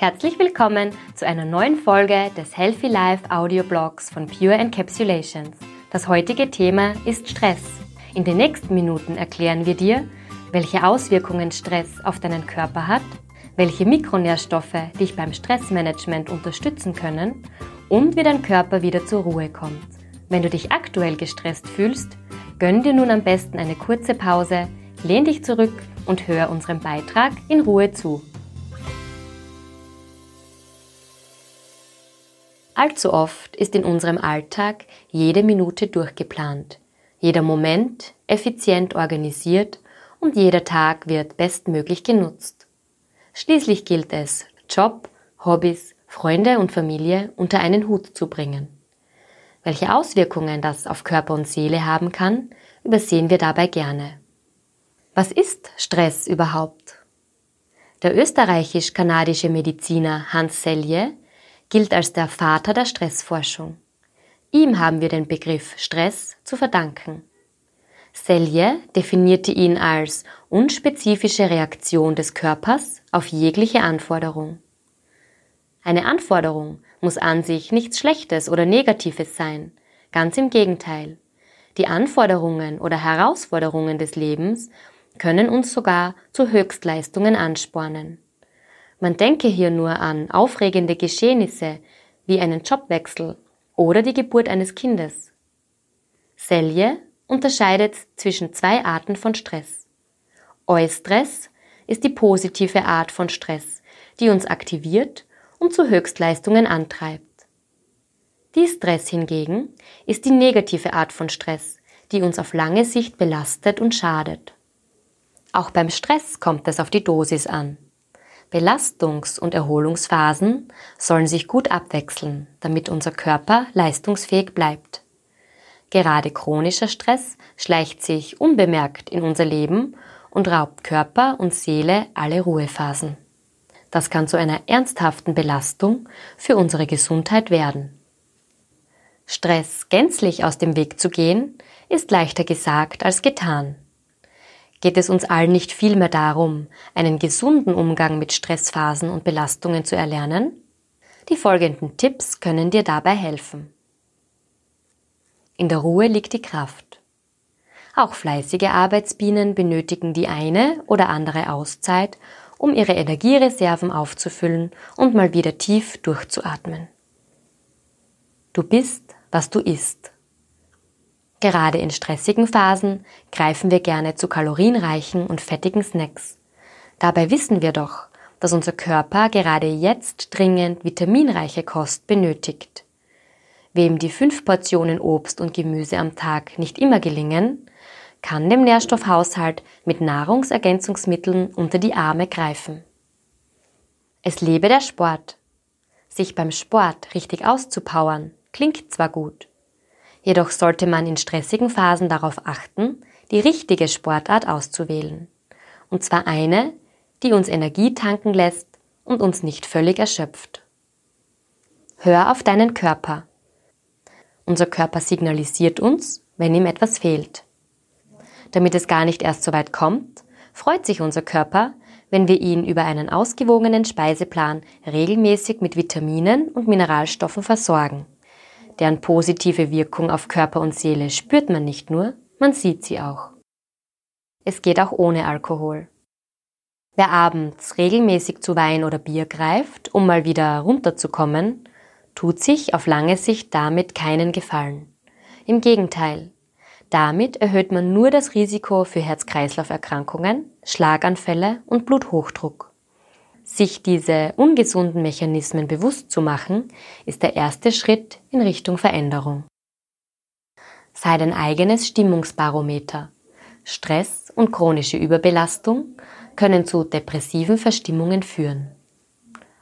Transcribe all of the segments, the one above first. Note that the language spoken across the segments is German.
Herzlich willkommen zu einer neuen Folge des Healthy Life Audioblogs von Pure Encapsulations. Das heutige Thema ist Stress. In den nächsten Minuten erklären wir dir, welche Auswirkungen Stress auf deinen Körper hat, welche Mikronährstoffe dich beim Stressmanagement unterstützen können und wie dein Körper wieder zur Ruhe kommt. Wenn du dich aktuell gestresst fühlst, gönn dir nun am besten eine kurze Pause, lehn dich zurück und hör unserem Beitrag in Ruhe zu. Allzu oft ist in unserem Alltag jede Minute durchgeplant, jeder Moment effizient organisiert und jeder Tag wird bestmöglich genutzt. Schließlich gilt es, Job, Hobbys, Freunde und Familie unter einen Hut zu bringen. Welche Auswirkungen das auf Körper und Seele haben kann, übersehen wir dabei gerne. Was ist Stress überhaupt? Der österreichisch-kanadische Mediziner Hans Selye gilt als der Vater der Stressforschung. Ihm haben wir den Begriff Stress zu verdanken. Selye definierte ihn als unspezifische Reaktion des Körpers auf jegliche Anforderung. Eine Anforderung muss an sich nichts Schlechtes oder Negatives sein, ganz im Gegenteil. Die Anforderungen oder Herausforderungen des Lebens können uns sogar zu Höchstleistungen anspornen. Man denke hier nur an aufregende Geschehnisse wie einen Jobwechsel oder die Geburt eines Kindes. Selye unterscheidet zwischen zwei Arten von Stress. Eustress ist die positive Art von Stress, die uns aktiviert und zu Höchstleistungen antreibt. Distress hingegen ist die negative Art von Stress, die uns auf lange Sicht belastet und schadet. Auch beim Stress kommt es auf die Dosis an. Belastungs- und Erholungsphasen sollen sich gut abwechseln, damit unser Körper leistungsfähig bleibt. Gerade chronischer Stress schleicht sich unbemerkt in unser Leben und raubt Körper und Seele alle Ruhephasen. Das kann zu einer ernsthaften Belastung für unsere Gesundheit werden. Stress gänzlich aus dem Weg zu gehen, ist leichter gesagt als getan. Geht es uns allen nicht vielmehr darum, einen gesunden Umgang mit Stressphasen und Belastungen zu erlernen? Die folgenden Tipps können dir dabei helfen. In der Ruhe liegt die Kraft. Auch fleißige Arbeitsbienen benötigen die eine oder andere Auszeit, um ihre Energiereserven aufzufüllen und mal wieder tief durchzuatmen. Du bist, was du isst. Gerade in stressigen Phasen greifen wir gerne zu kalorienreichen und fettigen Snacks. Dabei wissen wir doch, dass unser Körper gerade jetzt dringend vitaminreiche Kost benötigt. Wem die fünf Portionen Obst und Gemüse am Tag nicht immer gelingen, kann dem Nährstoffhaushalt mit Nahrungsergänzungsmitteln unter die Arme greifen. Es lebe der Sport. Sich beim Sport richtig auszupowern, klingt zwar gut, Jedoch sollte man in stressigen Phasen darauf achten, die richtige Sportart auszuwählen. Und zwar eine, die uns Energie tanken lässt und uns nicht völlig erschöpft. Hör auf deinen Körper. Unser Körper signalisiert uns, wenn ihm etwas fehlt. Damit es gar nicht erst so weit kommt, freut sich unser Körper, wenn wir ihn über einen ausgewogenen Speiseplan regelmäßig mit Vitaminen und Mineralstoffen versorgen. Deren positive Wirkung auf Körper und Seele spürt man nicht nur, man sieht sie auch. Es geht auch ohne Alkohol. Wer abends regelmäßig zu Wein oder Bier greift, um mal wieder runterzukommen, tut sich auf lange Sicht damit keinen Gefallen. Im Gegenteil, damit erhöht man nur das Risiko für Herz-Kreislauf-Erkrankungen, Schlaganfälle und Bluthochdruck. Sich diese ungesunden Mechanismen bewusst zu machen, ist der erste Schritt in Richtung Veränderung. Sei dein eigenes Stimmungsbarometer. Stress und chronische Überbelastung können zu depressiven Verstimmungen führen.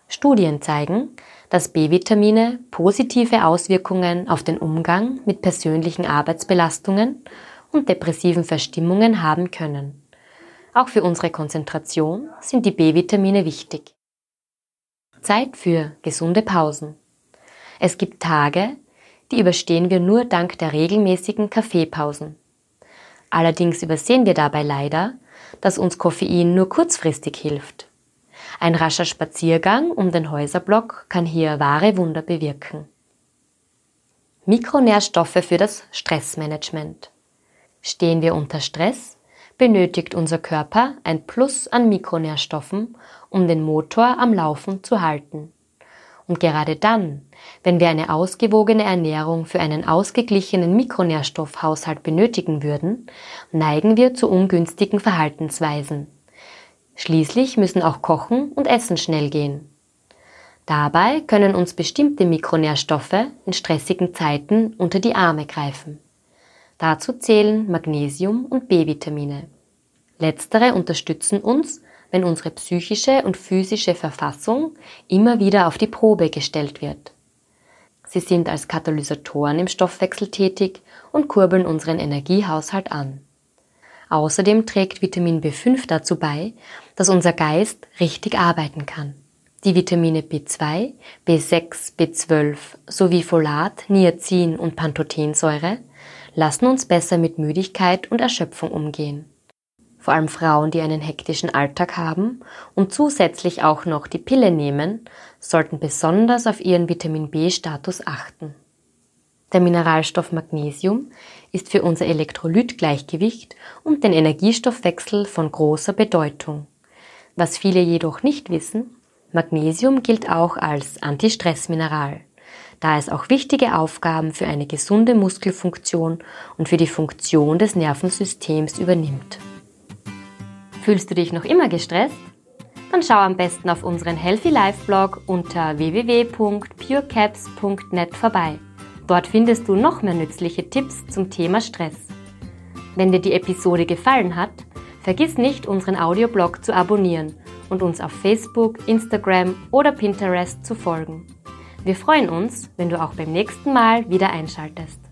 Studien zeigen, dass B-Vitamine positive Auswirkungen auf den Umgang mit persönlichen Arbeitsbelastungen und depressiven Verstimmungen haben können. Auch für unsere Konzentration sind die B-Vitamine wichtig. Zeit für gesunde Pausen. Es gibt Tage, die überstehen wir nur dank der regelmäßigen Kaffeepausen. Allerdings übersehen wir dabei leider, dass uns Koffein nur kurzfristig hilft. Ein rascher Spaziergang um den Häuserblock kann hier wahre Wunder bewirken. Mikronährstoffe für das Stressmanagement. Stehen wir unter Stress, benötigt unser Körper ein Plus an Mikronährstoffen, um den Motor am Laufen zu halten. Und gerade dann, wenn wir eine ausgewogene Ernährung für einen ausgeglichenen Mikronährstoffhaushalt benötigen würden, neigen wir zu ungünstigen Verhaltensweisen. Schließlich müssen auch Kochen und Essen schnell gehen. Dabei können uns bestimmte Mikronährstoffe in stressigen Zeiten unter die Arme greifen. Dazu zählen Magnesium und B-Vitamine. Letztere unterstützen uns, wenn unsere psychische und physische Verfassung immer wieder auf die Probe gestellt wird. Sie sind als Katalysatoren im Stoffwechsel tätig und kurbeln unseren Energiehaushalt an. Außerdem trägt Vitamin B5 dazu bei, dass unser Geist richtig arbeiten kann. Die Vitamine B2, B6, B12 sowie Folat, Niacin und Pantothensäure lassen uns besser mit Müdigkeit und Erschöpfung umgehen. Vor allem Frauen, die einen hektischen Alltag haben und zusätzlich auch noch die Pille nehmen, sollten besonders auf ihren Vitamin B-Status achten. Der Mineralstoff Magnesium ist für unser Elektrolytgleichgewicht und den Energiestoffwechsel von großer Bedeutung. Was viele jedoch nicht wissen, Magnesium gilt auch als Antistressmineral, da es auch wichtige Aufgaben für eine gesunde Muskelfunktion und für die Funktion des Nervensystems übernimmt. Fühlst du dich noch immer gestresst? Dann schau am besten auf unseren Healthy Life Blog unter www.purecaps.net vorbei. Dort findest du noch mehr nützliche Tipps zum Thema Stress. Wenn dir die Episode gefallen hat, vergiss nicht, unseren Audioblog zu abonnieren und uns auf Facebook, Instagram oder Pinterest zu folgen. Wir freuen uns, wenn du auch beim nächsten Mal wieder einschaltest.